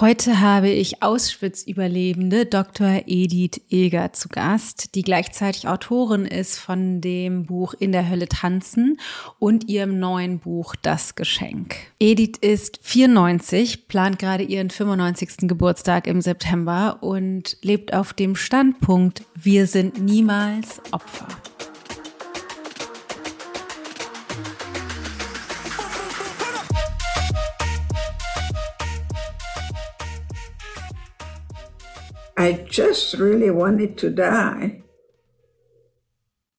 Heute habe ich Auschwitz-Überlebende Dr. Edith Eger zu Gast, die gleichzeitig Autorin ist von dem Buch In der Hölle tanzen und ihrem neuen Buch Das Geschenk. Edith ist 94, plant gerade ihren 95. Geburtstag im September und lebt auf dem Standpunkt, wir sind niemals Opfer. I just really wanted to die.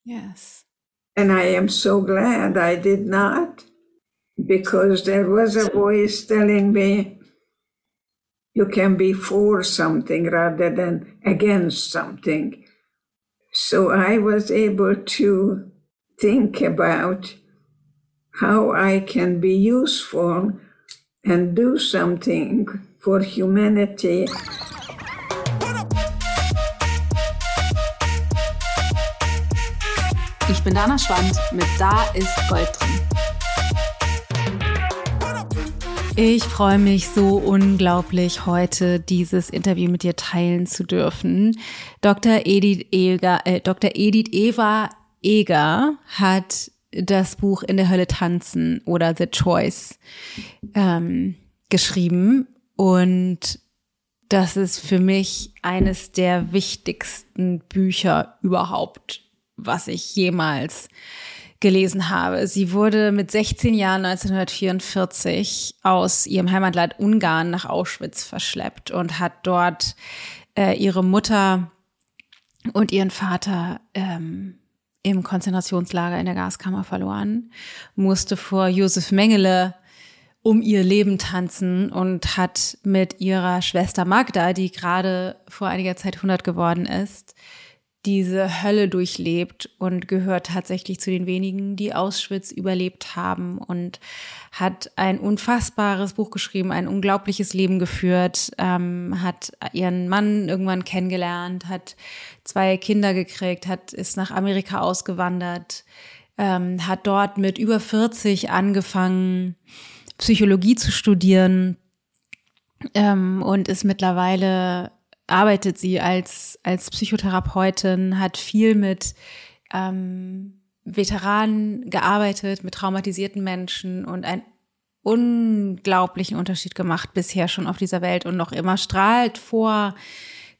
Yes. And I am so glad I did not, because there was a voice telling me, you can be for something rather than against something. So I was able to think about how I can be useful and do something for humanity. Ich bin Dana Schwand mit Da ist Gold drin. Ich freue mich so unglaublich, heute dieses Interview mit dir teilen zu dürfen. Dr. Edith Eger, äh, Dr. Edith Eva Eger hat das Buch In der Hölle tanzen oder The Choice ähm, geschrieben und das ist für mich eines der wichtigsten Bücher überhaupt was ich jemals gelesen habe. Sie wurde mit 16 Jahren 1944 aus ihrem Heimatland Ungarn nach Auschwitz verschleppt und hat dort äh, ihre Mutter und ihren Vater ähm, im Konzentrationslager in der Gaskammer verloren, musste vor Josef Mengele um ihr Leben tanzen und hat mit ihrer Schwester Magda, die gerade vor einiger Zeit 100 geworden ist, diese Hölle durchlebt und gehört tatsächlich zu den wenigen, die Auschwitz überlebt haben und hat ein unfassbares Buch geschrieben, ein unglaubliches Leben geführt, ähm, hat ihren Mann irgendwann kennengelernt, hat zwei Kinder gekriegt, hat ist nach Amerika ausgewandert, ähm, hat dort mit über 40 angefangen, Psychologie zu studieren ähm, und ist mittlerweile arbeitet sie als, als Psychotherapeutin, hat viel mit ähm, Veteranen gearbeitet, mit traumatisierten Menschen und einen unglaublichen Unterschied gemacht bisher schon auf dieser Welt und noch immer strahlt vor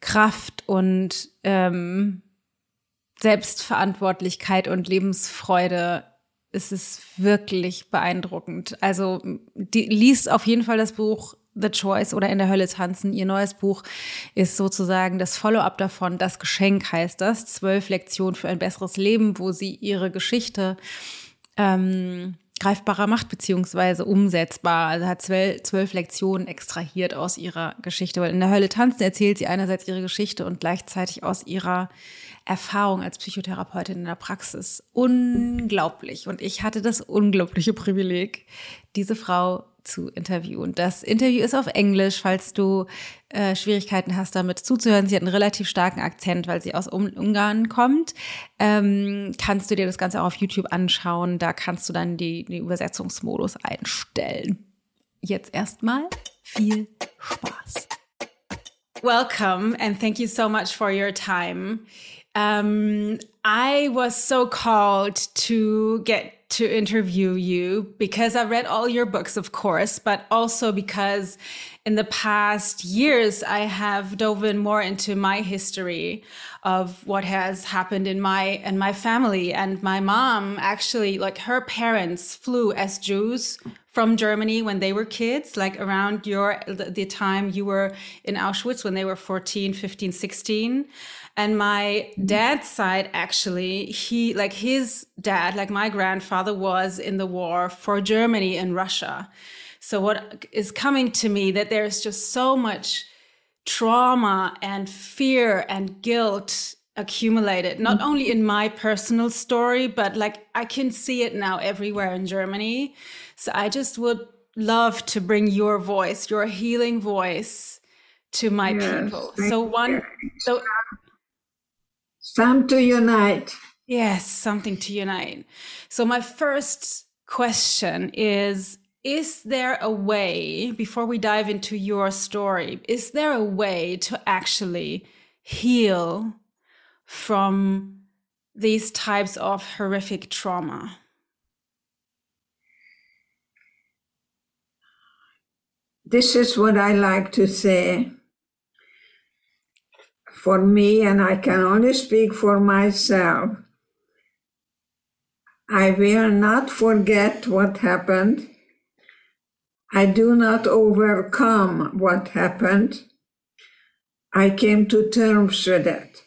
Kraft und ähm, Selbstverantwortlichkeit und Lebensfreude. Es ist wirklich beeindruckend. Also die, liest auf jeden Fall das Buch The Choice oder In der Hölle tanzen. Ihr neues Buch ist sozusagen das Follow-up davon. Das Geschenk heißt das. Zwölf Lektionen für ein besseres Leben, wo sie ihre Geschichte ähm, greifbarer macht, beziehungsweise umsetzbar. Also hat zwölf, zwölf Lektionen extrahiert aus ihrer Geschichte. Weil in der Hölle tanzen erzählt sie einerseits ihre Geschichte und gleichzeitig aus ihrer Erfahrung als Psychotherapeutin in der Praxis. Unglaublich. Und ich hatte das unglaubliche Privileg, diese Frau zu interviewen. Das Interview ist auf Englisch, falls du äh, Schwierigkeiten hast, damit zuzuhören. Sie hat einen relativ starken Akzent, weil sie aus Ungarn kommt. Ähm, kannst du dir das Ganze auch auf YouTube anschauen. Da kannst du dann die, die Übersetzungsmodus einstellen. Jetzt erstmal viel Spaß. Welcome and thank you so much for your time. Um, I was so called to get to interview you because I read all your books, of course, but also because in the past years I have dove in more into my history of what has happened in my and my family. And my mom actually, like her parents, flew as Jews from Germany when they were kids, like around your the time you were in Auschwitz when they were 14, 15, 16. And my dad's side, actually, he, like his dad, like my grandfather was in the war for Germany and Russia. So what is coming to me that there's just so much trauma and fear and guilt accumulated, not only in my personal story, but like I can see it now everywhere in Germany. So I just would love to bring your voice, your healing voice to my yes, people. So one, so Time to unite. Yes, something to unite. So my first question is is there a way, before we dive into your story, is there a way to actually heal from these types of horrific trauma? This is what I like to say. For me, and I can only speak for myself, I will not forget what happened. I do not overcome what happened. I came to terms with it.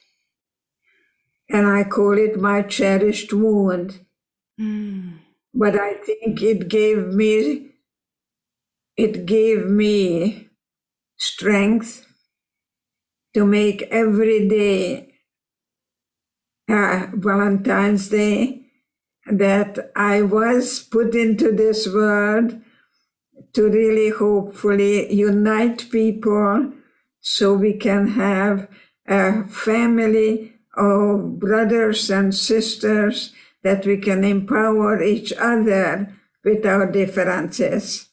And I call it my cherished wound. Mm. But I think it gave me it gave me strength to make every day uh, Valentine's Day that I was put into this world to really hopefully unite people so we can have a family of brothers and sisters that we can empower each other with our differences.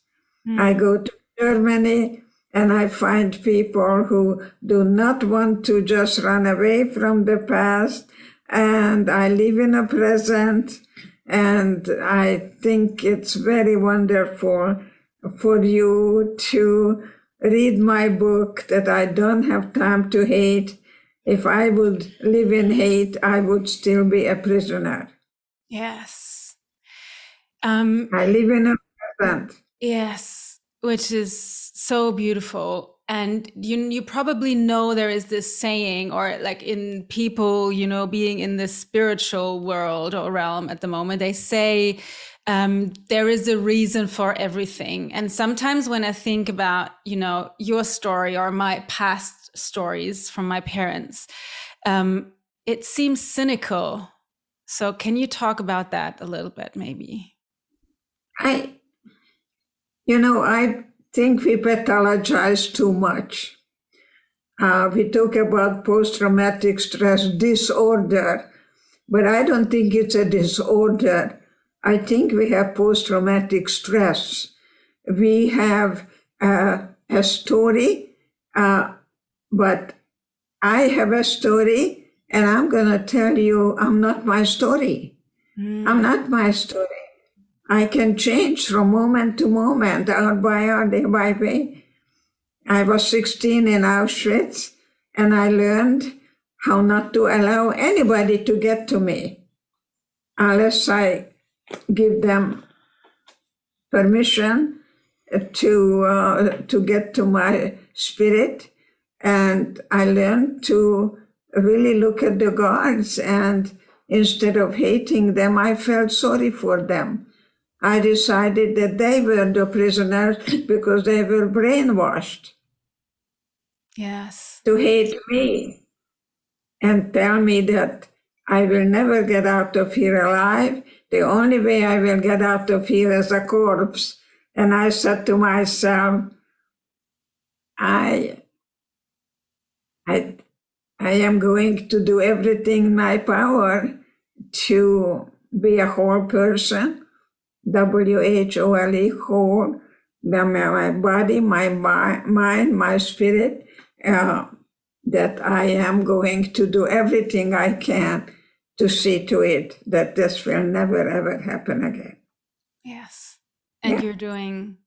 Mm. I go to Germany and I find people who do not want to just run away from the past and I live in a present and I think it's very wonderful for you to read my book that I don't have time to hate. If I would live in hate, I would still be a prisoner. Yes. Um, I live in a present. Yes, which is so beautiful. And you you probably know there is this saying or like in people you know being in the spiritual world or realm at the moment they say um, there is a reason for everything. And sometimes when i think about you know your story or my past stories from my parents um, it seems cynical. So can you talk about that a little bit maybe? I you know i think we pathologize too much. Uh, we talk about post traumatic stress disorder, but I don't think it's a disorder. I think we have post traumatic stress. We have uh, a story, uh, but I have a story, and I'm going to tell you I'm not my story. Mm. I'm not my story. I can change from moment to moment, hour by hour, day by day. I was 16 in Auschwitz and I learned how not to allow anybody to get to me unless I give them permission to uh, to get to my spirit and I learned to really look at the guards and instead of hating them I felt sorry for them I decided that they were the prisoners because they were brainwashed. Yes. To hate me and tell me that I will never get out of here alive. The only way I will get out of here is a corpse. And I said to myself, I, I, I am going to do everything in my power to be a whole person W H O L E, whole, my body, my mind, my spirit, uh, that I am going to do everything I can to see to it that this will never ever happen again. Yes. And yeah. you're doing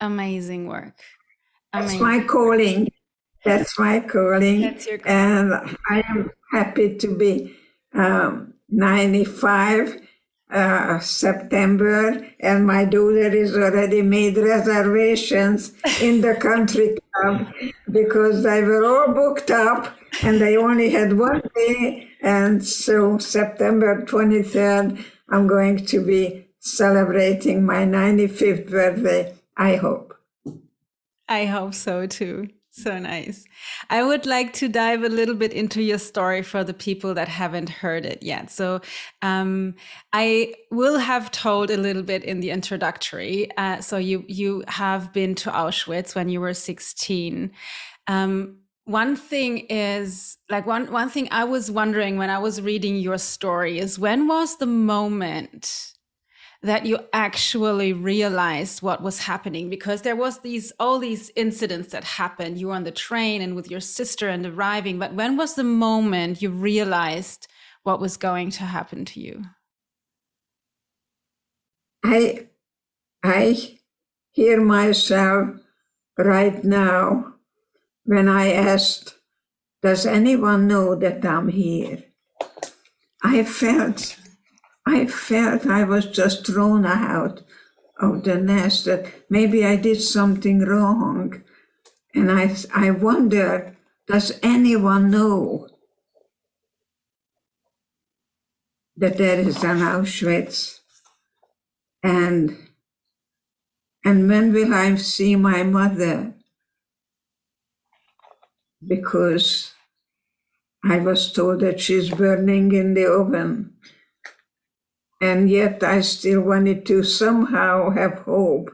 amazing work. Amazing. That's my calling. That's my calling. That's your calling. And I am happy to be um, 95 uh, September, and my daughter is already made reservations in the country club because they were all booked up and they only had one day. And so, September 23rd, I'm going to be celebrating my 95th birthday, I hope. I hope so too. So nice. I would like to dive a little bit into your story for the people that haven't heard it yet. So, um, I will have told a little bit in the introductory. Uh, so, you you have been to Auschwitz when you were sixteen. Um, one thing is like one one thing I was wondering when I was reading your story is when was the moment that you actually realized what was happening because there was these all these incidents that happened. You were on the train and with your sister and arriving but when was the moment you realized what was going to happen to you? I i hear myself right now when i asked does anyone know that i'm here? I felt I felt I was just thrown out of the nest, that maybe I did something wrong. And I, I wondered, does anyone know that there is an Auschwitz? And, and when will I see my mother? Because I was told that she's burning in the oven and yet I still wanted to somehow have hope.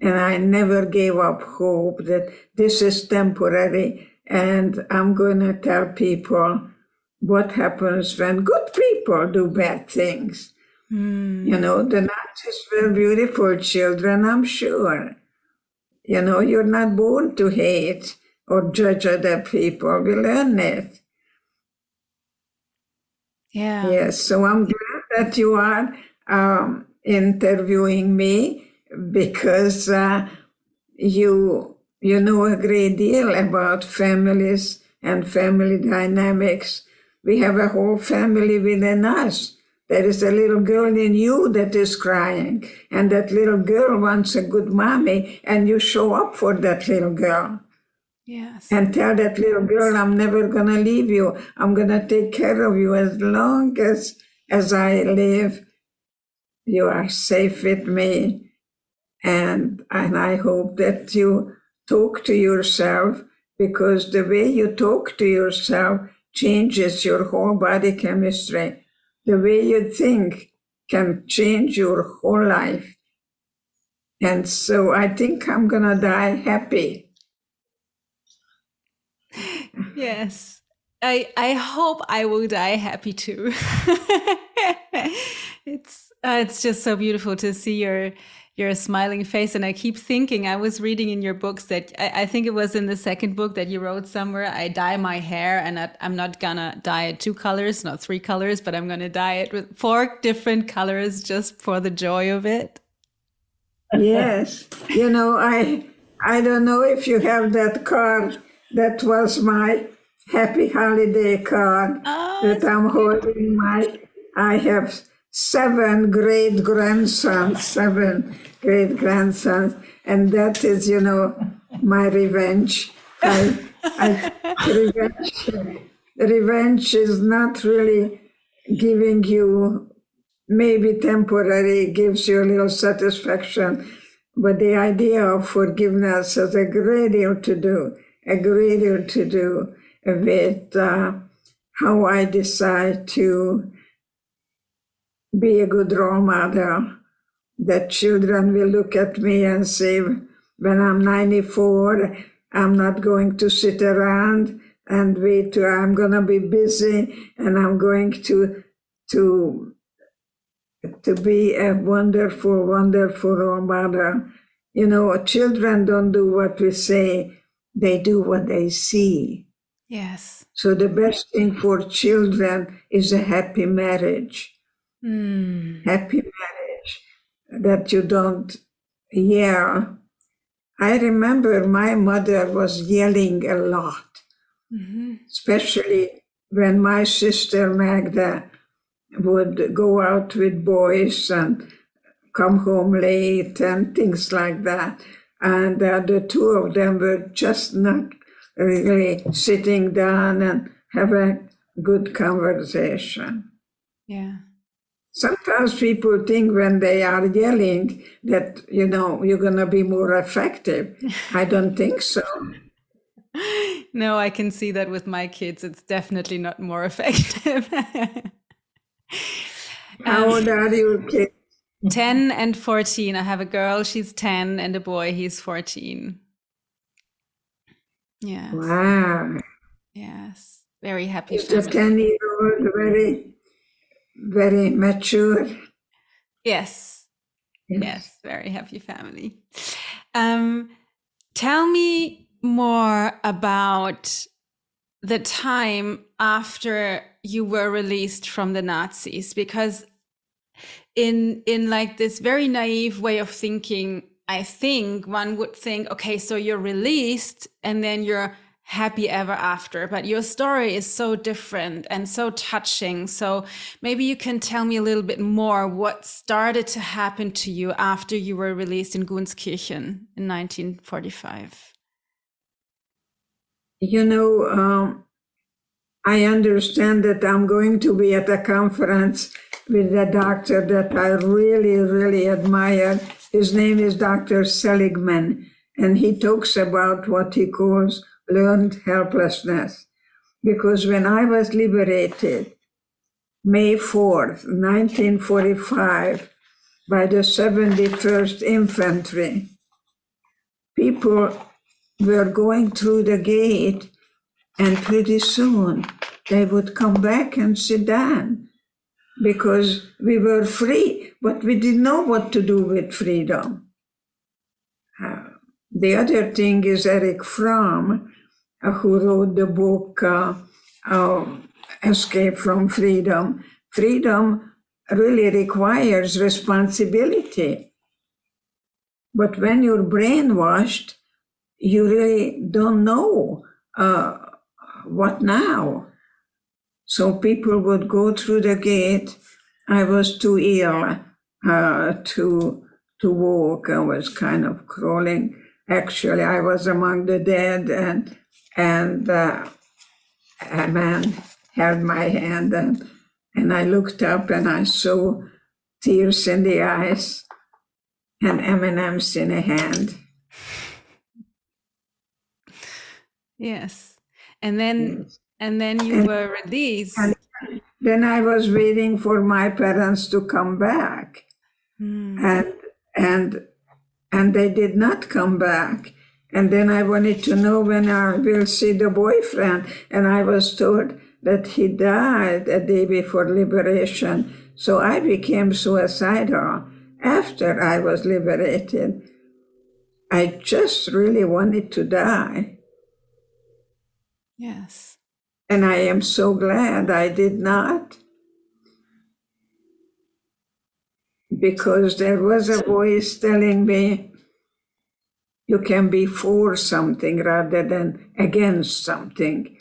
And I never gave up hope that this is temporary and I'm going to tell people what happens when good people do bad things. Mm. You know, the Nazis were beautiful children, I'm sure. You know, you're not born to hate or judge other people. We learn it. Yeah. Yes. So I'm glad that you are um, interviewing me because uh, you you know a great deal about families and family dynamics. We have a whole family within us. There is a little girl in you that is crying, and that little girl wants a good mommy, and you show up for that little girl. Yes. And tell that little girl, I'm never going to leave you. I'm going to take care of you as long as as I live, you are safe with me. And, and I hope that you talk to yourself because the way you talk to yourself changes your whole body chemistry. The way you think can change your whole life. And so I think I'm going to die happy. Yes. I I hope I will die happy too. it's uh, it's just so beautiful to see your your smiling face, and I keep thinking. I was reading in your books that I, I think it was in the second book that you wrote somewhere. I dye my hair, and I, I'm not gonna dye it two colors, not three colors, but I'm gonna dye it with four different colors just for the joy of it. Yes, you know I I don't know if you have that card. That was my happy holiday card oh, ah, that I'm holding. My, I have seven great grandsons, seven great grandsons, and that is, you know, my revenge. I, I, revenge, revenge is not really giving you maybe temporary gives you a little satisfaction but the idea of forgiveness has a great deal to do a great deal to do with uh, how I decide to be a good role model, that children will look at me and say, when I'm 94, I'm not going to sit around and wait I'm going to be busy and I'm going to, to, to be a wonderful, wonderful role model. You know, children don't do what we say, they do what they see. Yes. So the best thing for children is a happy marriage. Mm. Happy marriage that you don't yell. I remember my mother was yelling a lot, mm-hmm. especially when my sister Magda would go out with boys and come home late and things like that. And uh, the two of them were just not really sitting down and have a good conversation. Yeah. Sometimes people think when they are yelling that, you know, you're going to be more effective. I don't think so. No, I can see that with my kids. It's definitely not more effective. How old um, are your kids? 10 and 14. I have a girl, she's 10, and a boy, he's 14. Yes. Wow. Yes. Very happy. It's a 10 year old, very, very mature. Yes. Yes, yes very happy family. Um, tell me more about the time after you were released from the Nazis, because in in like this very naive way of thinking, I think one would think, okay, so you're released and then you're happy ever after. But your story is so different and so touching. So maybe you can tell me a little bit more what started to happen to you after you were released in Gunskirchen in 1945. You know, um, I understand that I'm going to be at a conference with a doctor that I really, really admire. His name is Dr. Seligman, and he talks about what he calls learned helplessness. Because when I was liberated, May 4th, 1945, by the 71st Infantry, people were going through the gate, and pretty soon they would come back and sit down because we were free, but we didn't know what to do with freedom. Uh, the other thing is Erich Fromm, who wrote the book uh, uh, Escape from Freedom. Freedom really requires responsibility. But when you're brainwashed, you really don't know uh, what now. So people would go through the gate. I was too ill uh, to to walk. I was kind of crawling. Actually, I was among the dead, and and uh, a man held my hand and, and I looked up and I saw tears in the eyes and M&Ms in a hand. Yes. And then yes. And then you and, were released. Then I was waiting for my parents to come back. Mm. And and and they did not come back. And then I wanted to know when I will see the boyfriend. And I was told that he died a day before liberation. So I became suicidal after I was liberated. I just really wanted to die. Yes. And I am so glad I did not. Because there was a voice telling me, you can be for something rather than against something.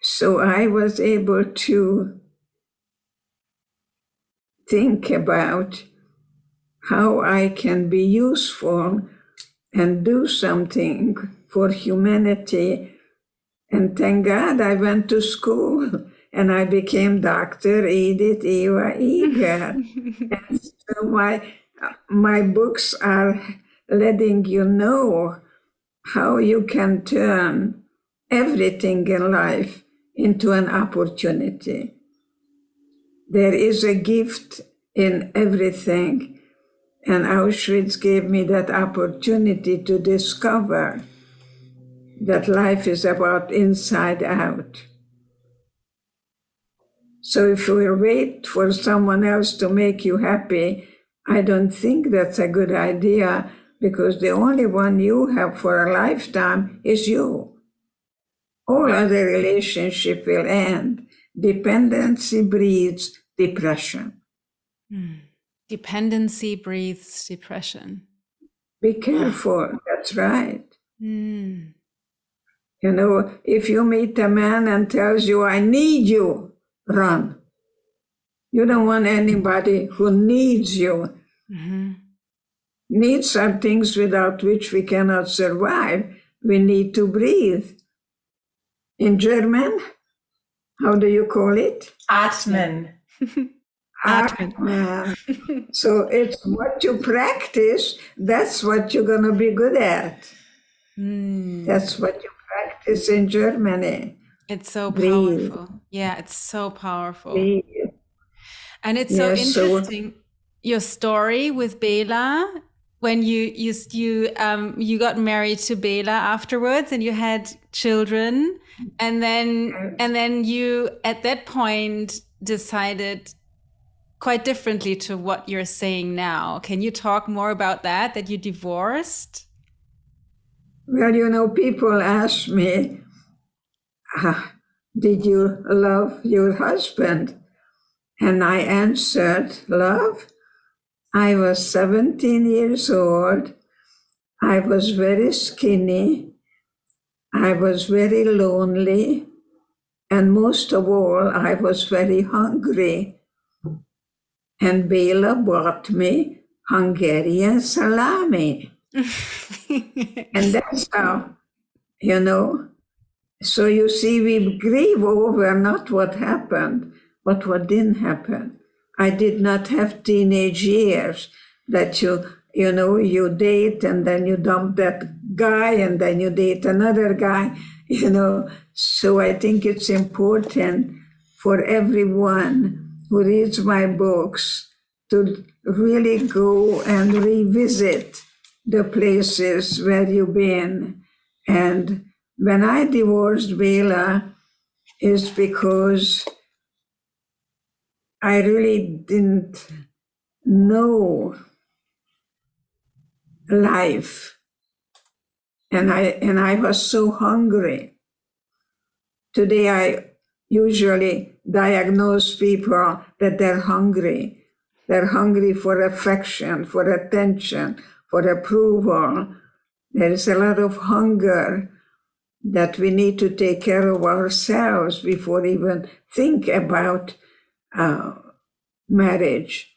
So I was able to think about how I can be useful and do something for humanity. And thank God I went to school and I became Dr. Edith Eva Eger. so my my books are letting you know how you can turn everything in life into an opportunity. There is a gift in everything, and Auschwitz gave me that opportunity to discover that life is about inside out. So if we wait for someone else to make you happy, I don't think that's a good idea because the only one you have for a lifetime is you. All other relationship will end. Dependency breeds depression. Mm. Dependency breeds depression. Be careful. That's right. Mm. You know, if you meet a man and tells you, I need you, run. You don't want anybody who needs you. Mm-hmm. Needs are things without which we cannot survive. We need to breathe. In German, how do you call it? Atmen. Atmen. so it's what you practice, that's what you're going to be good at. Mm. That's what you practice in Germany. It's so powerful. Yeah, it's so powerful. And it's yes, so interesting so, your story with Bela when you you you um you got married to Bela afterwards and you had children and then and then you at that point decided quite differently to what you're saying now. Can you talk more about that, that you divorced? Well, you know, people ask me, ah, Did you love your husband? And I answered, Love? I was 17 years old. I was very skinny. I was very lonely. And most of all, I was very hungry. And Bela bought me Hungarian salami. And that's how, uh, you know. So you see, we grieve over not what happened, but what didn't happen. I did not have teenage years that you, you know, you date and then you dump that guy and then you date another guy, you know. So I think it's important for everyone who reads my books to really go and revisit the places where you've been. And when I divorced Bela, is because I really didn't know life. And I and I was so hungry. Today I usually diagnose people that they're hungry. They're hungry for affection, for attention, for approval. There is a lot of hunger that we need to take care of ourselves before even think about uh, marriage.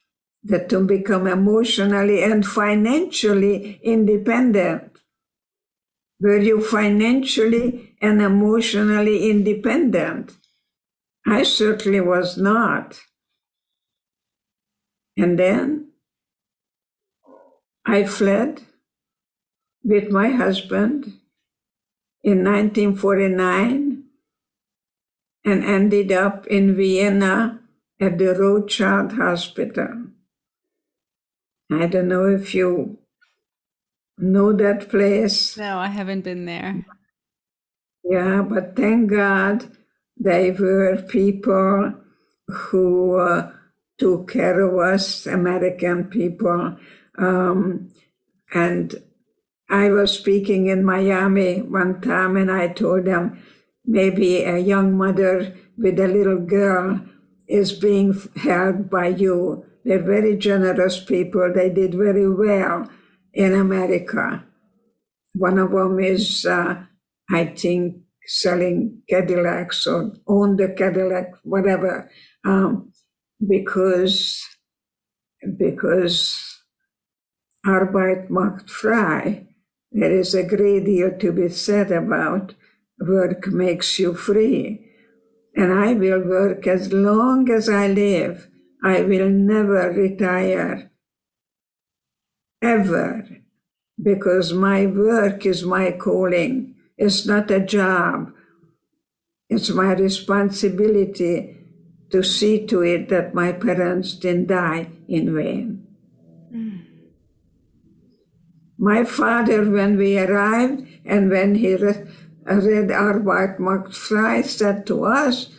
That to become emotionally and financially independent. Were you financially and emotionally independent? I certainly was not. And then I fled with my husband in 1949 and ended up in Vienna at the Rothschild Hospital. I don't know if you know that place. No, I haven't been there. Yeah, but thank God they were people who uh, took care of us, American people. Um, and I was speaking in Miami one time and I told them maybe a young mother with a little girl is being held by you. They're very generous people. They did very well in America. One of them is, uh, I think, selling Cadillacs or own the Cadillac, whatever. Um, because because Arbeit macht frei. There is a great deal to be said about work makes you free. And I will work as long as I live. I will never retire. Ever. Because my work is my calling. It's not a job. It's my responsibility to see to it that my parents didn't die in vain. Mm. My father, when we arrived and when he re- read white macht frei, said to us,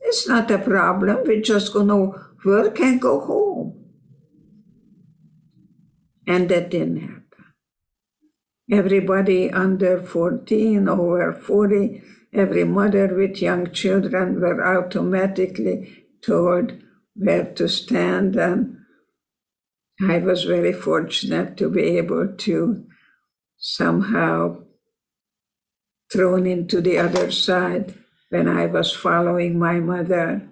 It's not a problem, we're just going to work and go home. And that didn't happen. Everybody under 14, over 40, every mother with young children were automatically told where to stand. And I was very fortunate to be able to somehow thrown into the other side when I was following my mother.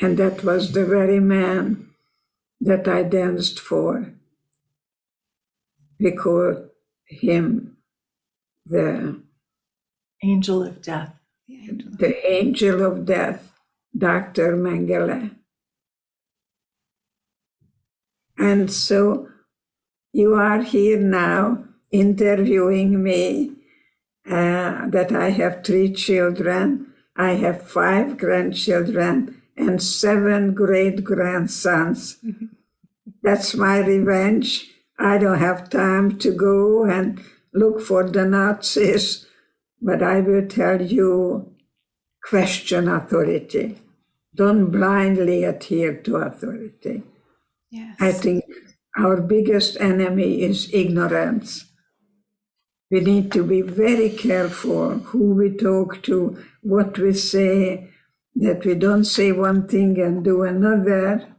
And that was the very man that I danced for. We called him the angel of death. The angel of death, Dr. Mengele. And so you are here now interviewing me uh, that I have three children, I have five grandchildren, and seven great grandsons. That's my revenge. I don't have time to go and look for the Nazis, but I will tell you question authority. don't blindly adhere to authority. Yes. I think our biggest enemy is ignorance. We need to be very careful who we talk to, what we say, that we don't say one thing and do another.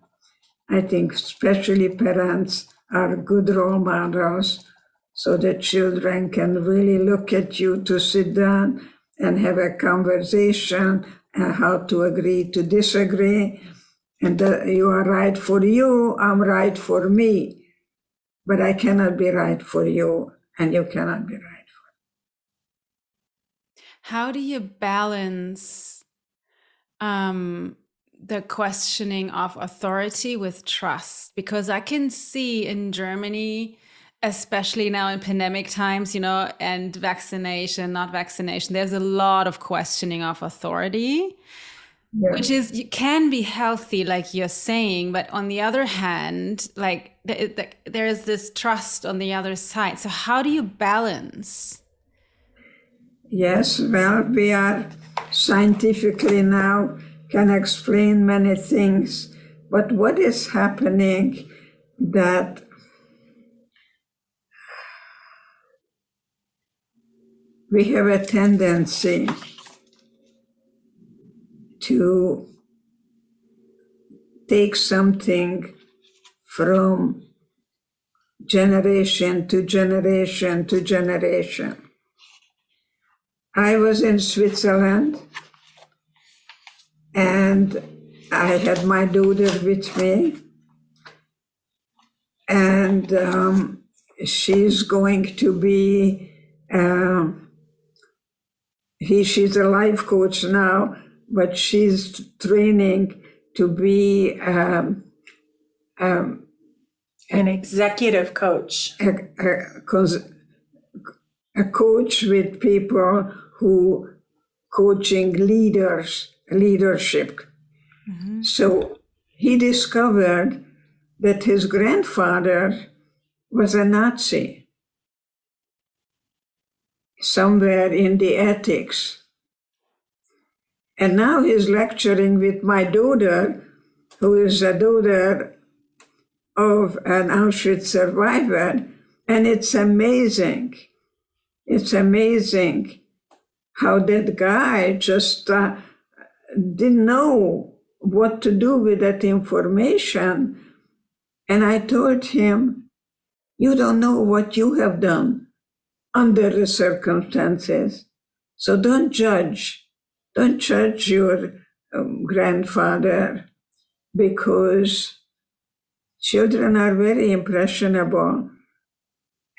I think especially parents are good role models so that children can really look at you to sit down and have a conversation and how to agree to disagree and that you are right for you i'm right for me but i cannot be right for you and you cannot be right for me. How do you balance um, the questioning of authority with trust? Because I can see in Germany, especially now in pandemic times, you know, and vaccination, not vaccination, there's a lot of questioning of authority. Which is you can be healthy, like you're saying, but on the other hand, like th- th- there is this trust on the other side. So how do you balance? yes well we are scientifically now can explain many things but what is happening that we have a tendency to take something from generation to generation to generation. I was in Switzerland and I had my daughter with me, and um, she's going to be. Um, he, she's a life coach now, but she's training to be um, um, An executive coach. a, a, a coach with people who coaching leaders, leadership. So he discovered that his grandfather was a Nazi somewhere in the attics. And now he's lecturing with my daughter, who is a daughter of an Auschwitz survivor. And it's amazing. It's amazing how that guy just uh, didn't know what to do with that information. And I told him, You don't know what you have done under the circumstances. So don't judge. Don't judge your um, grandfather because children are very impressionable.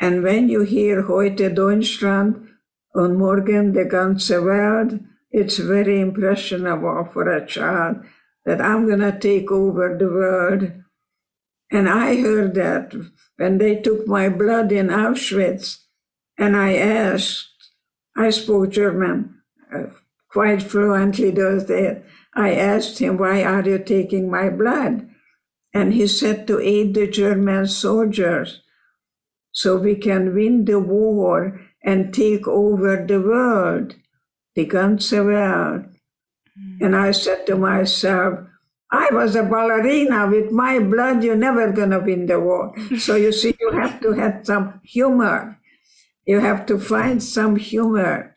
And when you hear Heute Deutschland on Morgen der ganze Welt, it's very impressionable for a child that I'm going to take over the world. And I heard that when they took my blood in Auschwitz, and I asked, I spoke German uh, quite fluently those days. I asked him, Why are you taking my blood? And he said, To aid the German soldiers so we can win the war and take over the world, the ganze Welt. Hmm. And I said to myself, I was a ballerina with my blood, you're never gonna win the war. so you see, you have to have some humor. You have to find some humor.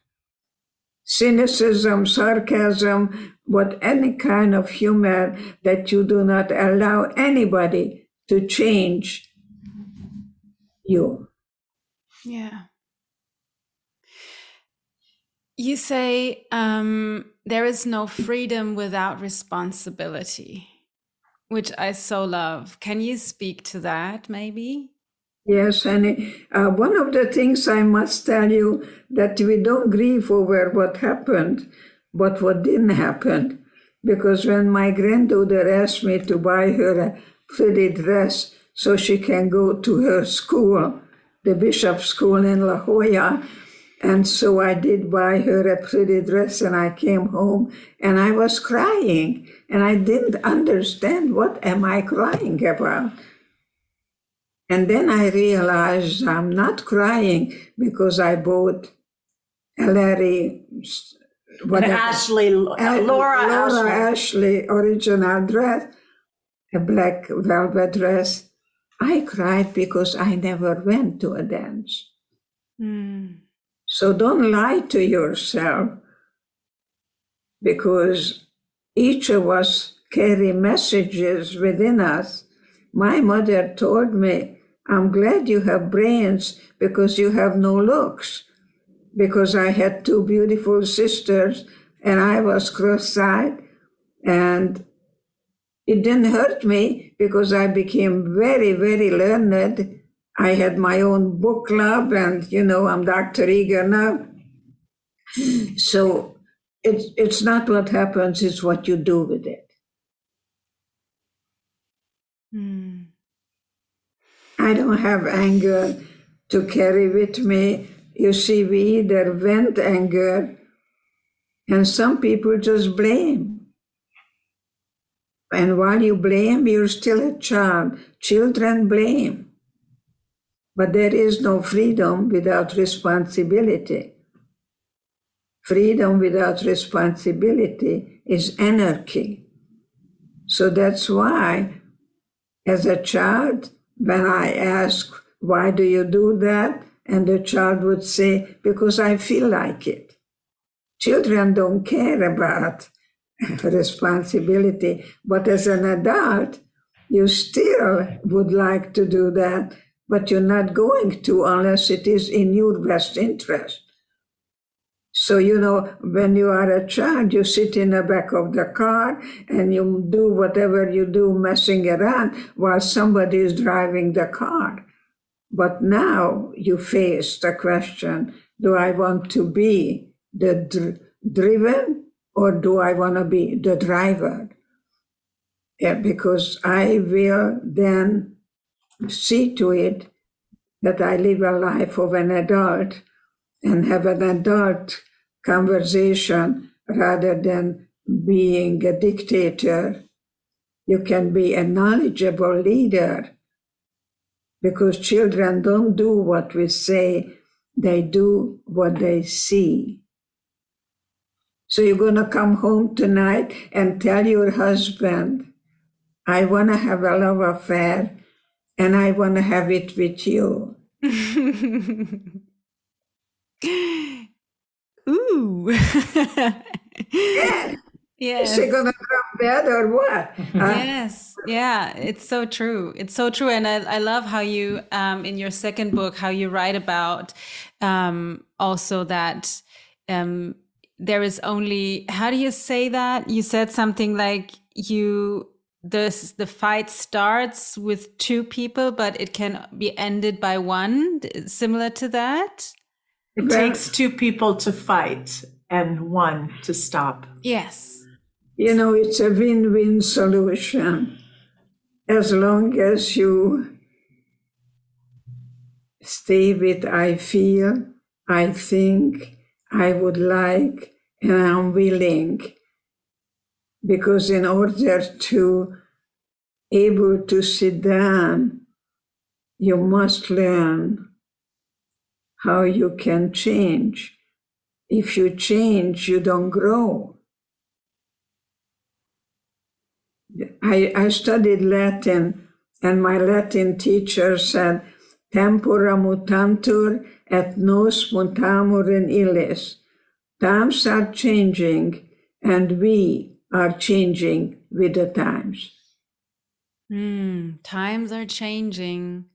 Cynicism, sarcasm, what any kind of humor that you do not allow anybody to change you. Yeah. You say um, there is no freedom without responsibility, which I so love. Can you speak to that, maybe? Yes, and uh, one of the things I must tell you that we don't grieve over what happened, but what didn't happen. Because when my granddaughter asked me to buy her a pretty dress so she can go to her school, the bishop school in La Jolla, and so I did buy her a pretty dress and I came home and I was crying and I didn't understand what am I crying about. And then I realized I'm not crying because I bought a Larry An whatever. Ashley, Uh, Laura, Laura Ashley. Ashley original dress, a black velvet dress. I cried because I never went to a dance. Mm. So don't lie to yourself because each of us carry messages within us. My mother told me, I'm glad you have brains because you have no looks. Because I had two beautiful sisters and I was cross-eyed and it didn't hurt me because I became very, very learned. I had my own book club and, you know, I'm Dr. Eger now. So it's, it's not what happens, it's what you do with it. I don't have anger to carry with me. You see, we either vent anger, and some people just blame. And while you blame, you're still a child. Children blame. But there is no freedom without responsibility. Freedom without responsibility is anarchy. So that's why, as a child, when I ask, why do you do that? And the child would say, because I feel like it. Children don't care about responsibility, but as an adult, you still would like to do that, but you're not going to unless it is in your best interest. So, you know, when you are a child, you sit in the back of the car and you do whatever you do messing around while somebody is driving the car. But now you face the question do I want to be the dr- driven or do I want to be the driver? Yeah, because I will then see to it that I live a life of an adult and have an adult conversation rather than being a dictator. You can be a knowledgeable leader because children don't do what we say, they do what they see. So you're going to come home tonight and tell your husband, I want to have a love affair and I want to have it with you. Ooh. Yeah. Is she to come bad or what? Huh? Yes. Yeah. It's so true. It's so true. And I, I love how you, um, in your second book, how you write about um, also that um, there is only, how do you say that? You said something like you, the, the fight starts with two people, but it can be ended by one, similar to that. It takes two people to fight and one to stop. Yes. You know, it's a win win solution as long as you stay with I feel, I think, I would like, and I'm willing. Because in order to able to sit down, you must learn how you can change. If you change, you don't grow. I, I studied Latin, and my Latin teacher said, Tempora mutantur et nos mutamur in illis. Times are changing, and we are changing with the times. Mm, times are changing,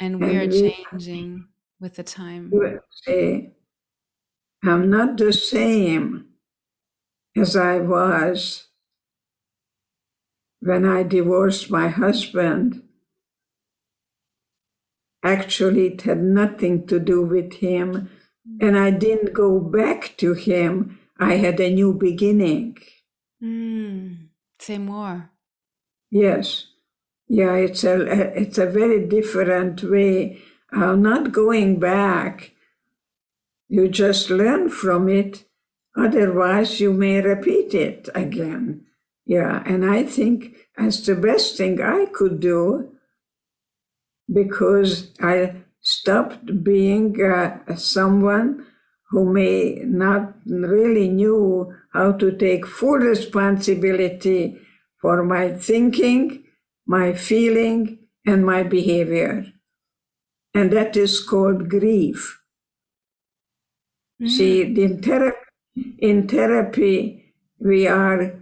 and we And are we- changing with the time. Say, I'm not the same as I was when I divorced my husband. Actually, it had nothing to do with him, and I didn't go back to him. I had a new beginning. Mm, say more. Yes, yeah, it's a it's a very different way. I'm not going back. You just learn from it. Otherwise, you may repeat it again. Yeah, and I think that's the best thing I could do because I stopped being uh, someone who may not really knew how to take full responsibility for my thinking, my feeling, and my behavior. And that is called grief. Mm. See, in therapy, in therapy, we are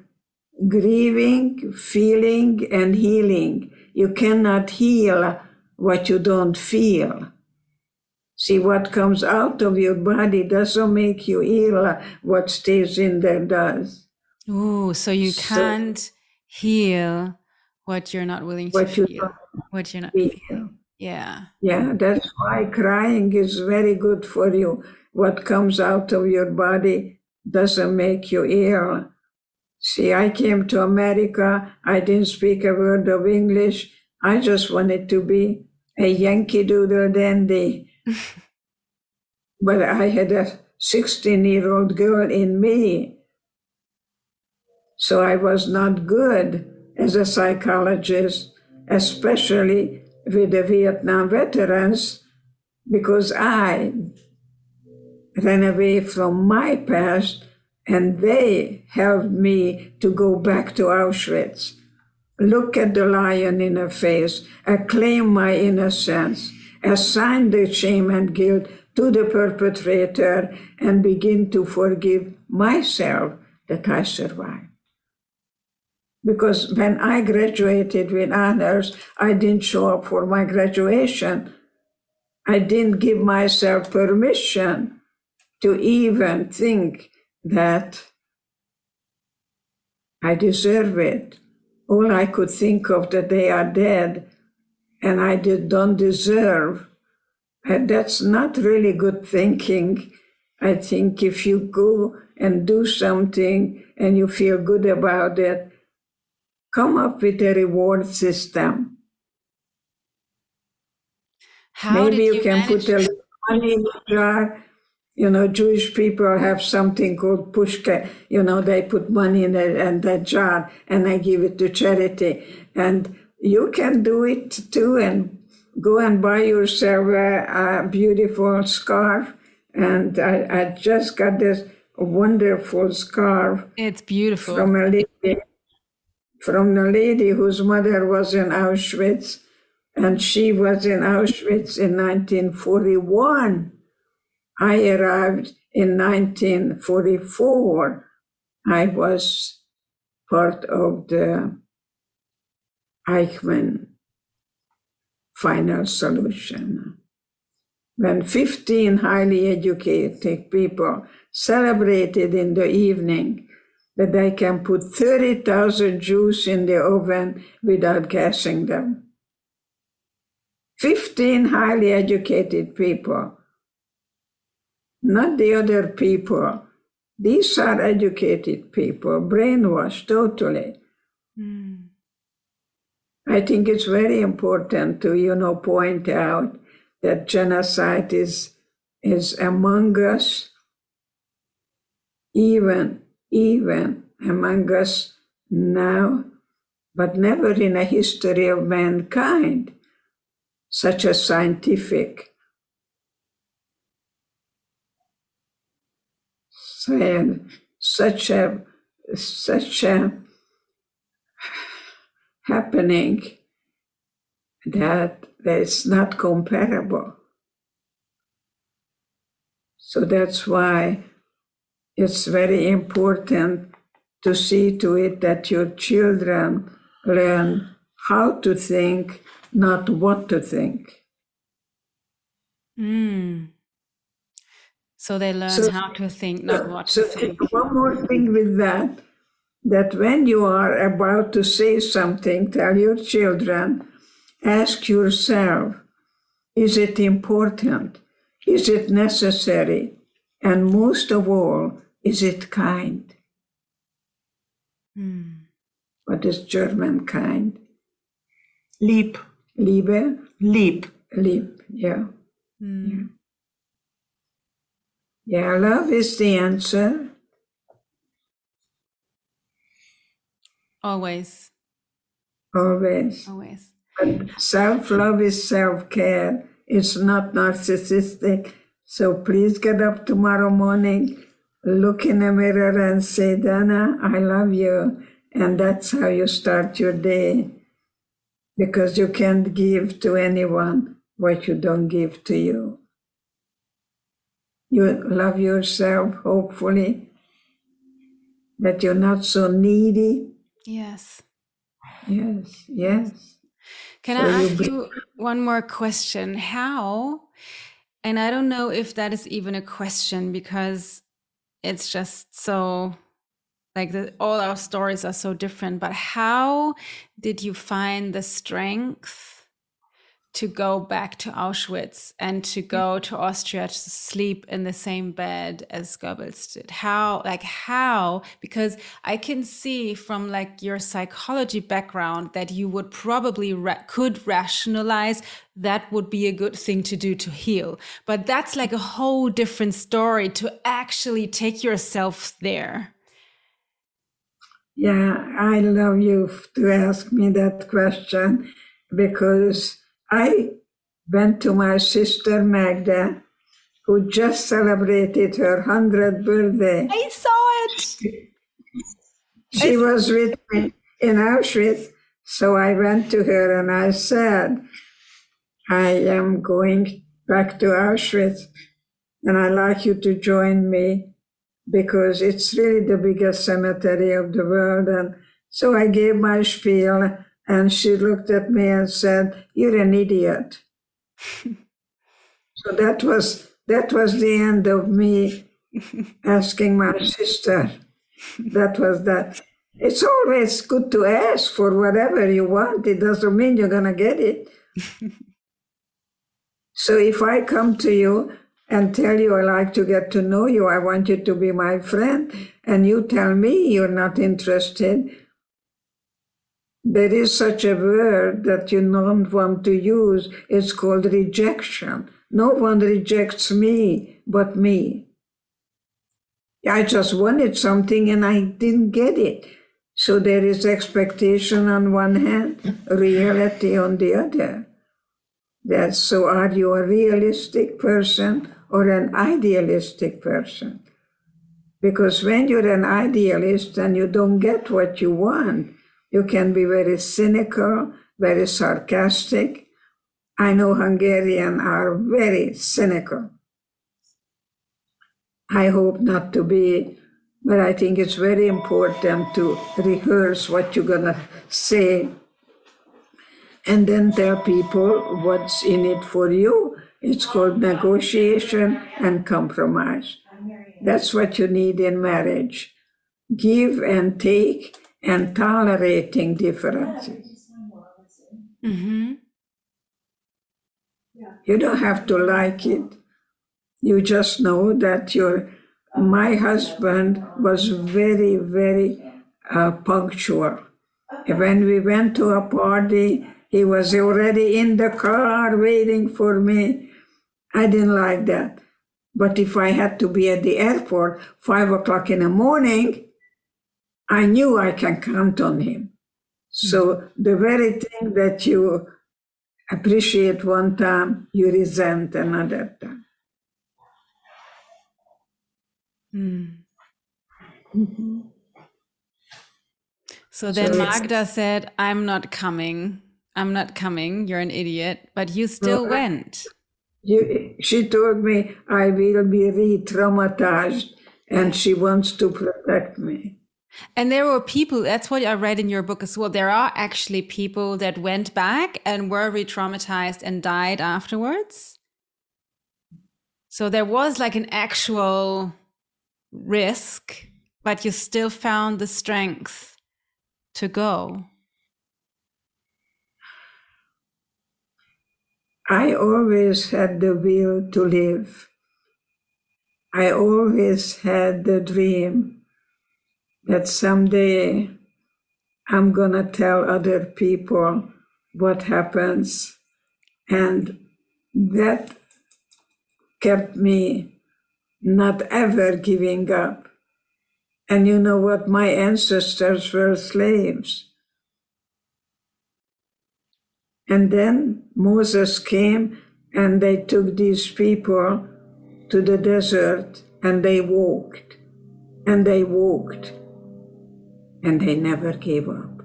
grieving, feeling, and healing. You cannot heal what you don't feel. See, what comes out of your body doesn't make you ill. What stays in there does. Oh, so you can't heal what you're not willing to what feel. You what you're not feeling. Yeah. Yeah, that's why crying is very good for you. What comes out of your body doesn't make you ill. See, I came to America. I didn't speak a word of English. I just wanted to be a Yankee Doodle dandy. but I had a 16 year old girl in me. So I was not good as a psychologist, especially with the Vietnam veterans, because I ran away from my past and they helped me to go back to Auschwitz. Look at the lion in the face, acclaim my innocence, assign the shame and guilt to the perpetrator, and begin to forgive myself that I survived. Because when I graduated with honors, I didn't show up for my graduation. I didn't give myself permission to even think that I deserve it. All I could think of that they are dead and I did, don't deserve. And that's not really good thinking. I think if you go and do something and you feel good about it, come up with a reward system. How Maybe you, you, can put a money in a jar. You know, Jewish people have something called pushka. You know, they put money in, a, in that jar and they give it to charity. And you can do it too and go and buy yourself a, a beautiful scarf. And I, I, just got this wonderful scarf. It's beautiful. From a lady, from a lady whose mother was in Auschwitz. And she was in Auschwitz in 1941. I arrived in 1944. I was part of the Eichmann final solution. When 15 highly educated people celebrated in the evening that they can put 30,000 Jews in the oven without gassing them. 15 highly educated people, not the other people. These are educated people, brainwashed totally. Mm. I think it's very important to, you know, point out that genocide is, is among us, even, even among us now, but never in a history of mankind, such a scientific such a such a happening that it's not comparable. So that's why it's very important to see to it that your children learn how to think, not what to think. Mm. So they learn so, how to think, not what so to think. One more thing with that that when you are about to say something, tell your children, ask yourself, is it important? Is it necessary? And most of all, is it kind? Mm. What is German kind? Lieb. Liebe? Lieb. Lieb, yeah. Mm. yeah. Yeah, love is the answer. Always. Always. Always. But self love is self care. It's not narcissistic. So please get up tomorrow morning, look in the mirror and say, Dana, I love you. And that's how you start your day because you can't give to anyone what you don't give to you. You love yourself, hopefully, that you're not so needy. Yes. Yes, yes. Can So I ask bring- you one more question? How, and I don't know if that is even a question because it's just so, like, the, all our stories are so different, but how did you find the strength to go back to Auschwitz and to go to Austria to sleep in the same bed as Goebbels did? How, like, how? Because I can see from like your psychology background that you would probably ra- could rationalize that would be a good thing to do to heal. But that's like a whole different story to actually take yourself there. Yeah, I love you to ask me that question because I went to my sister Magda, who just celebrated her 100th birthday. I saw it. She was with me in Auschwitz, so I went to her and I said, I am going back to Auschwitz and I'd like you to join me because it's really the biggest cemetery of the world. And so I gave my spiel and she looked at me and said, You're an idiot. so that was that was the end of me asking my sister. That was that. It's always good to ask for whatever you want. It doesn't mean you're gonna get it. so if I come to you and tell you I like to get to know you, I want you to be my friend, and you tell me you're not interested, there is such a word that you don't want to use. It's called rejection. No one rejects me but me. I just wanted something and I didn't get it. So there is expectation on one hand, reality on the other. That's so are you a realistic person or an idealistic person? Because when you're an idealist and you don't get what you want, you can be very cynical, very sarcastic. I know Hungarians are very cynical. I hope not to be, but I think it's very important to rehearse what you're going to say and then tell people what's in it for you. It's called negotiation and compromise. That's what you need in marriage give and take and tolerating differences. Mm-hmm. You don't have to like it. You just know that your my husband was very, very uh, punctual. When we went to a party, he was already in the car waiting for me. I didn't like that. But if I had to be at the airport five o'clock in the morning, I knew I can count on him. So the very thing that you appreciate one time, you resent another time. Mm. So then So Magda said, I'm not coming. I'm not coming. You're an idiot. But you still No, went. You, she told me I will be re-traumatized and she wants to protect me. And there were people, that's what I read in your book as well. There are actually people that went back and were re traumatized and died afterwards. So there was like an actual risk, but you still found the strength to go. I always had the will to live. I always had the dream that someday I'm going to tell other people what happens. And that kept me not ever giving up. And you know what? My ancestors were slaves. And then Moses came and they took these people to the desert and they walked and they walked and they never gave up.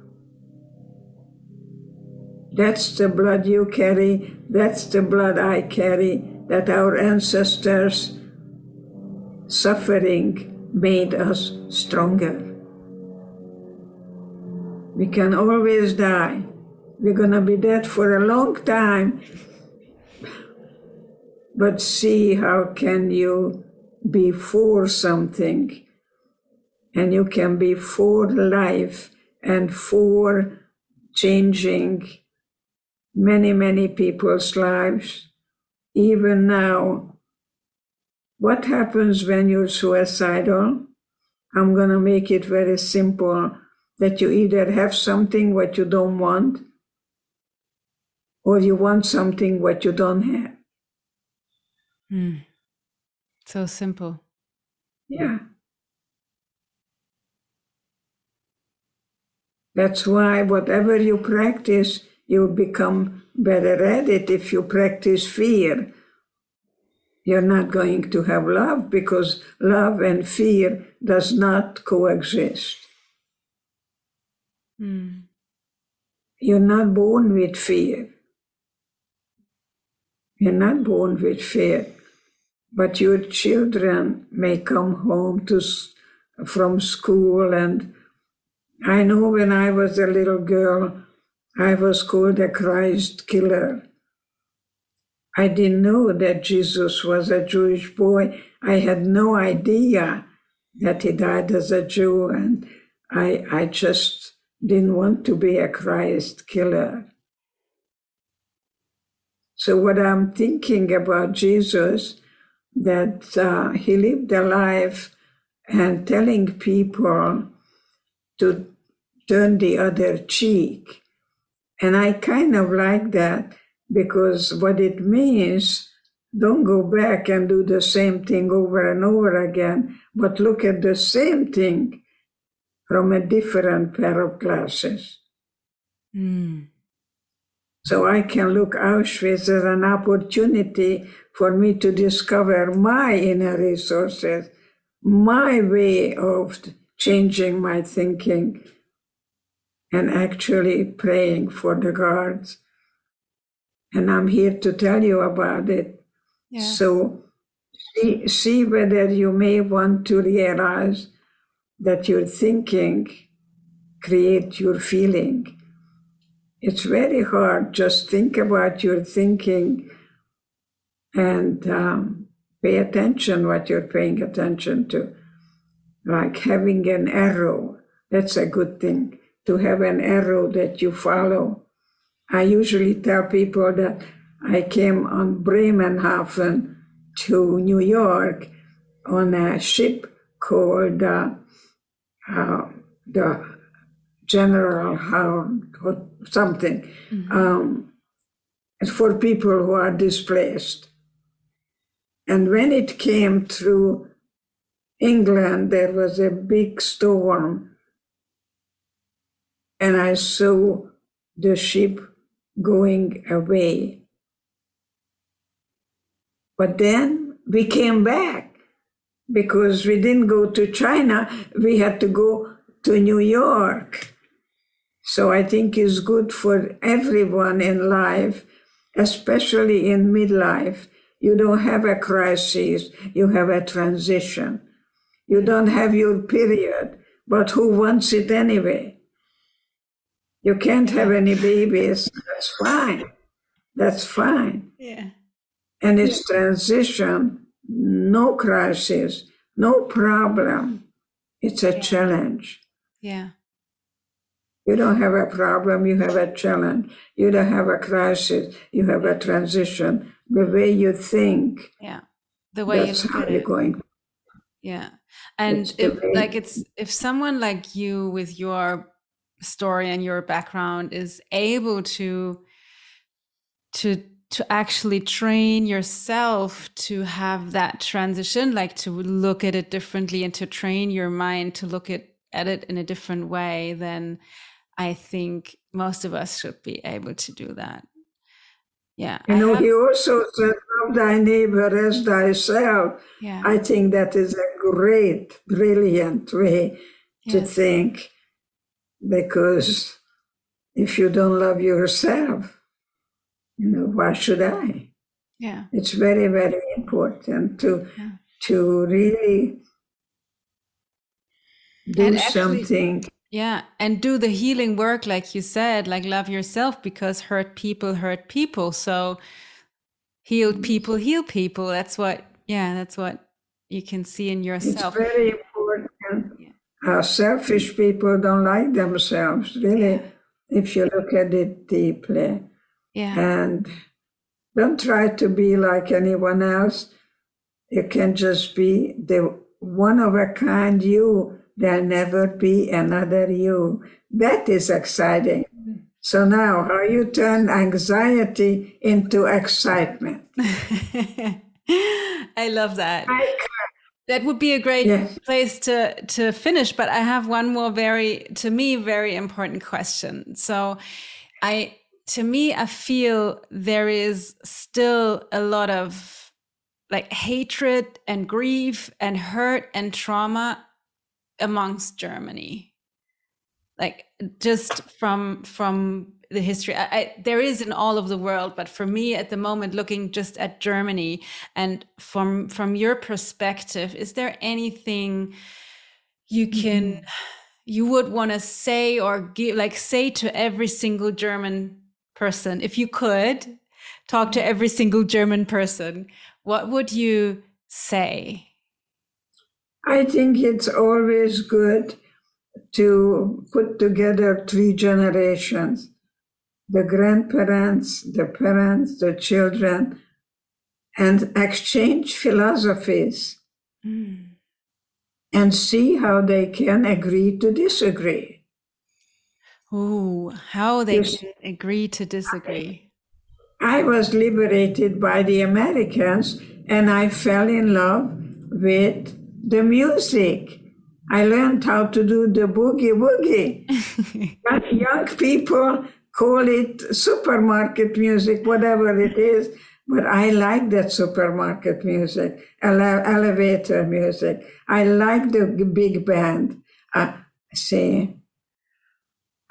That's the blood you carry, that's the blood I carry, that our ancestors' suffering made us stronger. We can always die. We're going to be dead for a long time. But see how can you be for something and you can be for life and for changing many, many people's lives. Even now, what happens when you're suicidal? I'm going to make it very simple that you either have something what you don't want or you want something what you don't have. Mm. So simple. Yeah. That's why whatever you practice, you become better at it. If you practice fear, you're not going to have love because love and fear does not coexist. Mm. You're not born with fear. You're not born with fear. But your children may come home to, from school, and I know when I was a little girl, I was called a Christ killer. I didn't know that Jesus was a Jewish boy. I had no idea that he died as a Jew, and I, I just didn't want to be a Christ killer. So, what I'm thinking about Jesus, that uh, he lived a life and telling people to turn the other cheek. And I kind of like that because what it means, don't go back and do the same thing over and over again, but look at the same thing from a different pair of glasses. Mm. So I can look Auschwitz as an opportunity for me to discover my inner resources, my way of changing my thinking, and actually praying for the guards. And I'm here to tell you about it. Yeah. So see, see whether you may want to realize that your thinking create your feeling. It's very hard. Just think about your thinking and um, pay attention what you're paying attention to. Like having an arrow, that's a good thing to have an arrow that you follow. I usually tell people that I came on Bremerhaven to New York on a ship called uh, uh, the general hound or something Mm-hmm. um, for people who are displaced. And when it came through England, there was a big storm, and I saw the ship going away. But then we came back because we didn't go to China, we had to go to New York. So I think it's good for everyone in life, especially in midlife. You don't have a crisis, you have a transition. You don't have your period, but who wants it anyway? You can't have any babies. That's fine. That's fine. Yeah. And it's transition, no crisis, no problem. It's a challenge. Yeah. You don't have a problem, you have a challenge. You don't have a crisis, you have a transition. The way you think, Yeah. The way that's you how you're going. Yeah. And if, like it's if someone like you with your story and your background is able to to to actually train yourself to have that transition like to look at it differently and to train your mind to look at, at it in a different way then i think most of us should be able to do that Yeah. You I know, have- he also said, Love thy neighbor as thyself. yeah. I think that is a great, brilliant way to think because if you don't love yourself, you know, why should I? yeah. It's very, very important to Yeah. to really do actually- something. Yeah, and do the healing work, like you said, like love yourself because hurt people hurt people. So healed people heal people. That's what, yeah, that's what you can see in yourself. It's very important. Yeah. Uh, selfish people don't like themselves, really, if you look at it deeply. Yeah, And don't try to be like anyone else. You can just be the one of a kind you. There'll never be another you. That is exciting. So now, how you turn anxiety into excitement. I love that. I That would be a great Yes. place to to finish. But I have one more very, to me, very important question. So, I, to me, I feel there is still a lot of like hatred and grief and hurt and trauma amongst Germany. Like just from from the history, I, I, there is in all of the world, but for me at the moment, looking just at Germany and from from your perspective, is there anything you can mm-hmm. you would want to say or give like say to every single German person if you could talk to mm-hmm. every single German person, what would you say? I think it's always good to put together three generations the grandparents, the parents, the children, and exchange philosophies hmm. and see how they can agree to disagree. Ooh, how they Yes. can agree to disagree. I was liberated by the Americans and I fell in love with the music. I learned how to do the boogie woogie. Young people call it supermarket music, whatever it is. But I like that supermarket music, ele- elevator music. I like the big band. Uh, see,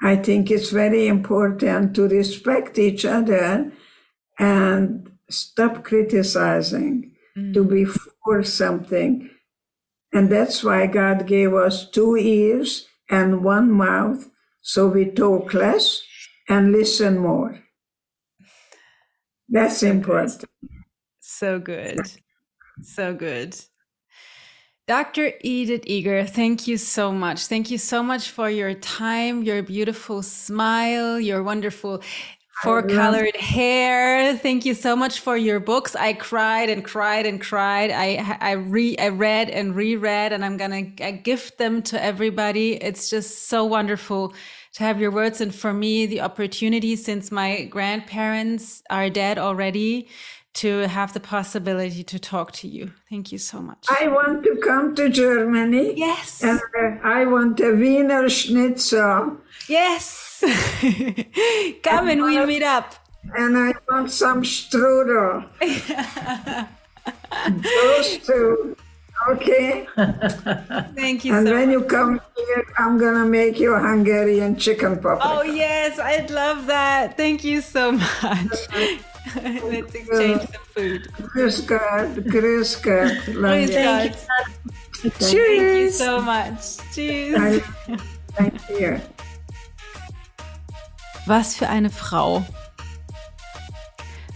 I think it's very important to respect each other and stop criticizing, to be for something. And that's why God gave us two ears and one mouth, so we talk less and listen more. That's important. So good. So good. Dr. Edith Eger, thank you so much. Thank you so much for your time, your beautiful smile, your wonderful four colored hair. Thank you so much for your books. I cried and cried and cried. I I re I read and reread and I'm going to gift them to everybody. It's just so wonderful to have your words and for me the opportunity since my grandparents are dead already to have the possibility to talk to you. Thank you so much. I want to come to Germany. yes. And uh, I want a Wiener Schnitzel. Yes. Come and we'll meet up. And I want some strudel. Those two. Okay. Thank you And so when much. you come here, I'm going to make you Hungarian chicken paprika. Oh, yes. I'd love that. Thank you so much. Let's exchange some food. Grüß grüß Gott. Love Praise you. God. Thank you so much. I- Thank you. Was für eine Frau.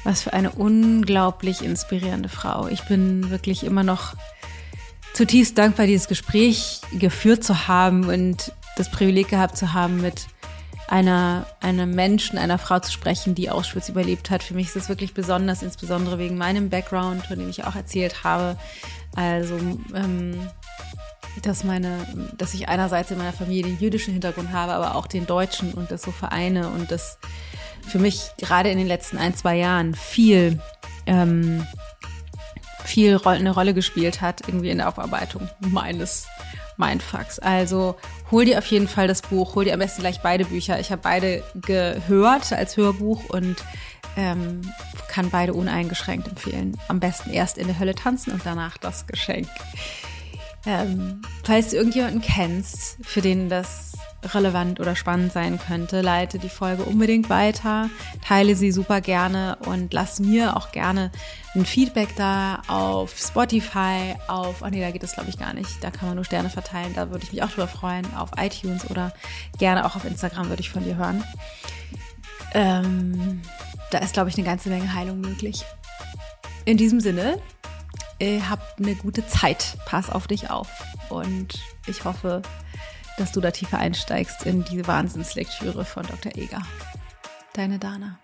Was für eine unglaublich inspirierende Frau. Ich bin wirklich immer noch zutiefst dankbar, dieses Gespräch geführt zu haben und das Privileg gehabt zu haben, mit einer, einem Menschen, einer Frau zu sprechen, die Auschwitz überlebt hat. Für mich ist es wirklich besonders, insbesondere wegen meinem Background, von dem ich auch erzählt habe. Also, ähm, dass meine, dass ich einerseits in meiner Familie den jüdischen Hintergrund habe, aber auch den deutschen und das so vereine und das für mich gerade in den letzten ein, zwei Jahren viel, ähm, viel eine Rolle gespielt hat, irgendwie in der Aufarbeitung meines Mindfucks. Also hol dir auf jeden Fall das Buch, hol dir am besten gleich beide Bücher. Ich habe beide gehört als Hörbuch und ähm, kann beide uneingeschränkt empfehlen. Am besten erst in der Hölle tanzen und danach das Geschenk. Ähm, falls du irgendjemanden kennst, für den das relevant oder spannend sein könnte, leite die Folge unbedingt weiter, teile sie super gerne und lass mir auch gerne ein Feedback da auf Spotify, auf, oh nee, da geht es glaube ich gar nicht, da kann man nur Sterne verteilen, da würde ich mich auch drüber freuen, auf iTunes oder gerne auch auf Instagram würde ich von dir hören. Ähm, da ist glaube ich eine ganze Menge Heilung möglich. In diesem Sinne, äh, habt eine gute Zeit, pass auf dich auf und ich hoffe, dass du da tiefer einsteigst in diese Wahnsinnslektüre von Dr. Eger. Deine Dana.